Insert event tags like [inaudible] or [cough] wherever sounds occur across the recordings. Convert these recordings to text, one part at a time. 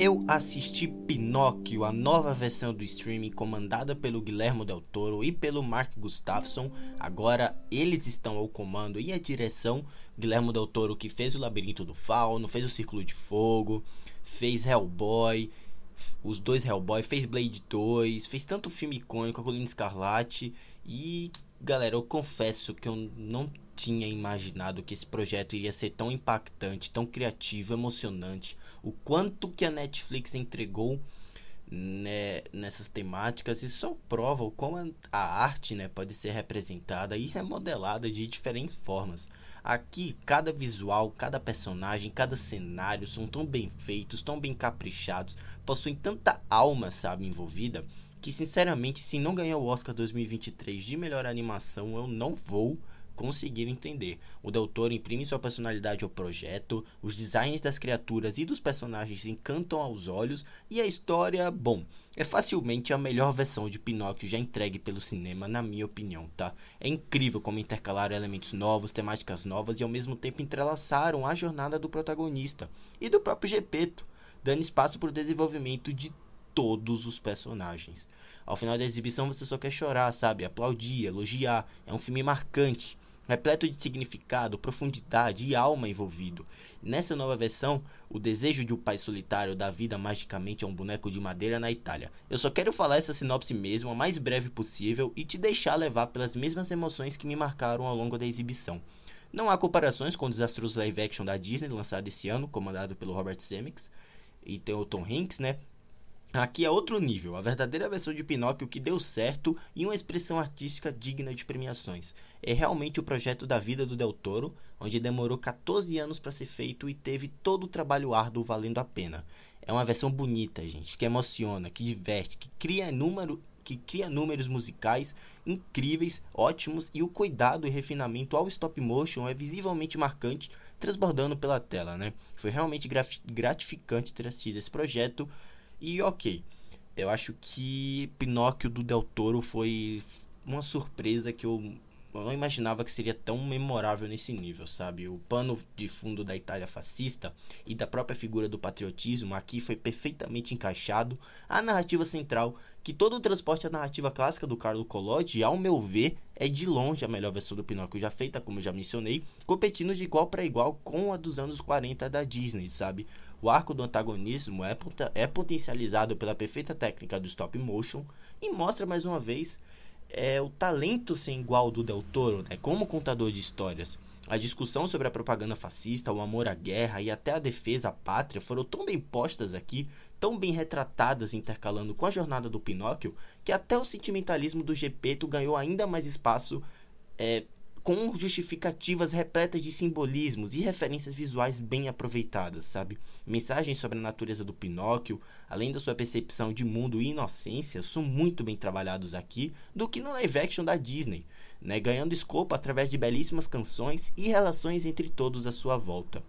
Eu assisti Pinóquio, a nova versão do streaming comandada pelo Guilherme Del Toro e pelo Mark Gustafsson. Agora eles estão ao comando e a direção. Guilherme Del Toro que fez o Labirinto do Fauno, fez o Círculo de Fogo, fez Hellboy, os dois Hellboy, fez Blade 2, fez tanto filme icônico, a Colina Escarlate e galera, eu confesso que eu não tinha imaginado que esse projeto iria ser tão impactante, tão criativo, emocionante. O quanto que a Netflix entregou né, nessas temáticas e só prova como a arte né, pode ser representada e remodelada de diferentes formas. Aqui, cada visual, cada personagem, cada cenário são tão bem feitos, tão bem caprichados, possuem tanta alma, sabe, envolvida, que sinceramente, se não ganhar o Oscar 2023 de melhor animação, eu não vou conseguir entender. O Del Toro imprime sua personalidade ao projeto, os designs das criaturas e dos personagens encantam aos olhos e a história, bom, é facilmente a melhor versão de Pinóquio já entregue pelo cinema, na minha opinião, tá? É incrível como intercalaram elementos novos, temáticas novas e ao mesmo tempo entrelaçaram a jornada do protagonista e do próprio Gepeto, dando espaço para o desenvolvimento de todos os personagens. Ao final da exibição você só quer chorar, sabe? Aplaudir, elogiar. É um filme marcante repleto de significado, profundidade e alma envolvido. Nessa nova versão, o desejo de um pai solitário dá vida magicamente a um boneco de madeira na Itália. Eu só quero falar essa sinopse mesmo, a mais breve possível, e te deixar levar pelas mesmas emoções que me marcaram ao longo da exibição. Não há comparações com o desastroso live action da Disney lançado esse ano, comandado pelo Robert Zemeckis, e tem o Tom Hanks, né? Aqui é outro nível, a verdadeira versão de Pinóquio que deu certo e uma expressão artística digna de premiações. É realmente o projeto da vida do Del Toro, onde demorou 14 anos para ser feito e teve todo o trabalho árduo valendo a pena. É uma versão bonita, gente, que emociona, que diverte, que cria número, que cria números musicais incríveis, ótimos e o cuidado e refinamento ao stop motion é visivelmente marcante, transbordando pela tela, né? Foi realmente gratificante ter assistido esse projeto e ok, eu acho que Pinóquio do Del Toro foi uma surpresa que eu, eu não imaginava que seria tão memorável nesse nível, sabe? O pano de fundo da Itália fascista e da própria figura do patriotismo aqui foi perfeitamente encaixado. A narrativa central, que todo o transporte à narrativa clássica do Carlo Collodi, ao meu ver, é de longe a melhor versão do Pinóquio já feita, como eu já mencionei, competindo de igual para igual com a dos anos 40 da Disney, sabe? O arco do antagonismo é, é potencializado pela perfeita técnica do stop motion e mostra mais uma vez é, o talento sem igual do Del Toro, né, como contador de histórias. A discussão sobre a propaganda fascista, o amor à guerra e até a defesa à pátria foram tão bem postas aqui, tão bem retratadas intercalando com a jornada do Pinóquio, que até o sentimentalismo do Gepeto ganhou ainda mais espaço é, com justificativas repletas de simbolismos e referências visuais bem aproveitadas, sabe? Mensagens sobre a natureza do Pinóquio, além da sua percepção de mundo e inocência, são muito bem trabalhados aqui do que no live action da Disney, né? ganhando escopo através de belíssimas canções e relações entre todos à sua volta.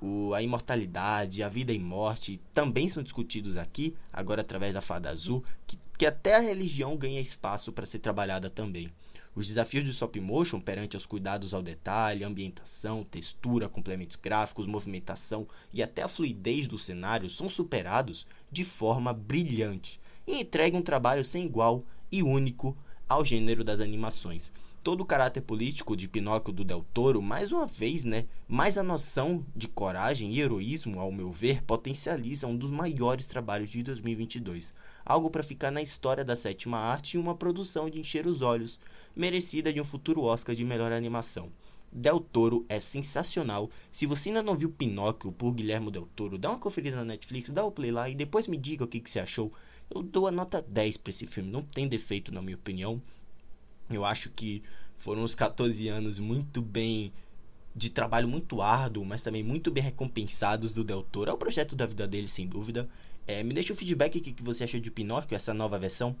O, a imortalidade, a vida e morte também são discutidos aqui, agora através da Fada Azul, que, que até a religião ganha espaço para ser trabalhada também. Os desafios do stop motion perante os cuidados ao detalhe, ambientação, textura, complementos gráficos, movimentação e até a fluidez do cenário são superados de forma brilhante e entregam um trabalho sem igual e único ao gênero das animações todo o caráter político de Pinóquio do Del Toro, mais uma vez, né? Mais a noção de coragem e heroísmo, ao meu ver, potencializa um dos maiores trabalhos de 2022. Algo para ficar na história da sétima arte e uma produção de encher os olhos, merecida de um futuro Oscar de melhor animação. Del Toro é sensacional. Se você ainda não viu Pinóquio por Guilherme Del Toro, dá uma conferida na Netflix, dá o play lá e depois me diga o que, que você achou. Eu dou a nota 10 para esse filme, não tem defeito na minha opinião. Eu acho que foram uns 14 anos muito bem de trabalho muito árduo, mas também muito bem recompensados do Del Toro. É o projeto da vida dele, sem dúvida. É, me deixa o feedback o que você achou de Pinóquio, essa nova versão.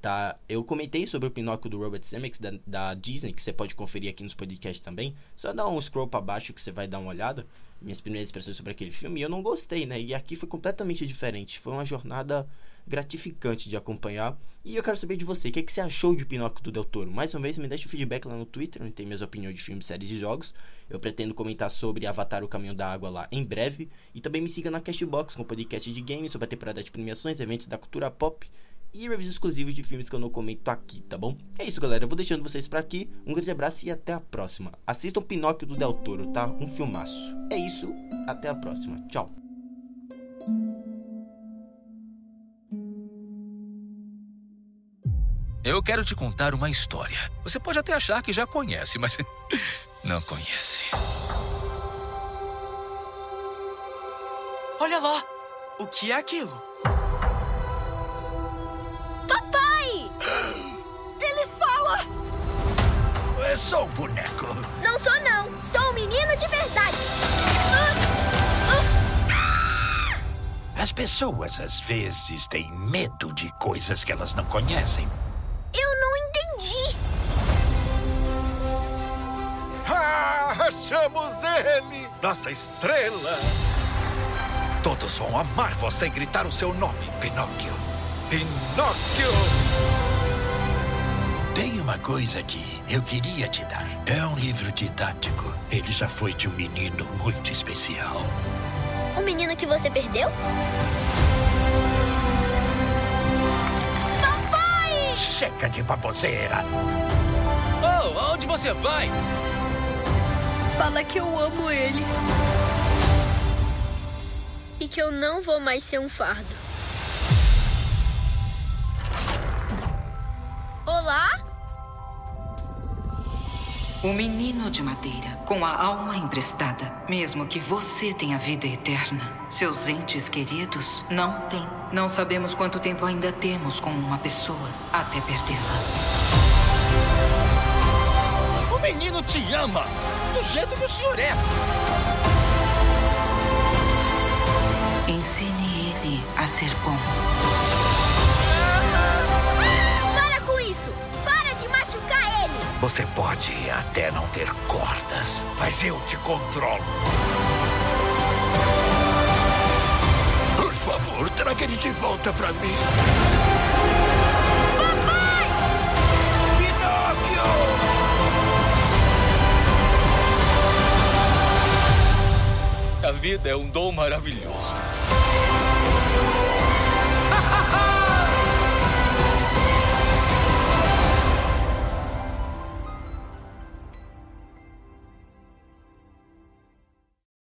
Tá, eu comentei sobre o Pinóquio do Robert Zemeckis da, da Disney, que você pode conferir aqui nos podcasts também. Só dá um scroll para baixo que você vai dar uma olhada. Minhas primeiras expressões sobre aquele filme. E eu não gostei, né? E aqui foi completamente diferente. Foi uma jornada gratificante de acompanhar. E eu quero saber de você, o que, é que você achou de Pinóquio do Del Toro? Mais uma vez, me deixa o feedback lá no Twitter, onde tem minhas opiniões de filmes, séries e jogos. Eu pretendo comentar sobre Avatar O Caminho da Água lá em breve. E também me siga na Cashbox, com podcast de games, sobre a temporada de premiações, eventos da cultura pop e reviews exclusivos de filmes que eu não comento aqui, tá bom? É isso, galera. Eu vou deixando vocês por aqui. Um grande abraço e até a próxima. Assistam Pinóquio do Del Toro, tá? Um filmaço. É isso. Até a próxima. Tchau. Eu quero te contar uma história. Você pode até achar que já conhece, mas [laughs] não conhece. Olha lá! O que é aquilo? Papai! Ele fala! É só um boneco. Não sou não, sou um menino de verdade. As pessoas às vezes têm medo de coisas que elas não conhecem. Eu não entendi. Ah, achamos ele! Nossa estrela! Todos vão amar você e gritar o seu nome, Pinóquio. Pinóquio! Tem uma coisa que eu queria te dar. É um livro didático. Ele já foi de um menino muito especial. O menino que você perdeu? Chega de baboseira. Oh, aonde você vai? Fala que eu amo ele. E que eu não vou mais ser um fardo. O menino de madeira, com a alma emprestada. Mesmo que você tenha vida eterna, seus entes queridos não têm. Não sabemos quanto tempo ainda temos com uma pessoa até perdê-la. O menino te ama! Do jeito que o senhor é! Você pode até não ter cordas, mas eu te controlo. Por favor, traga ele de volta pra mim. A vida é um dom maravilhoso.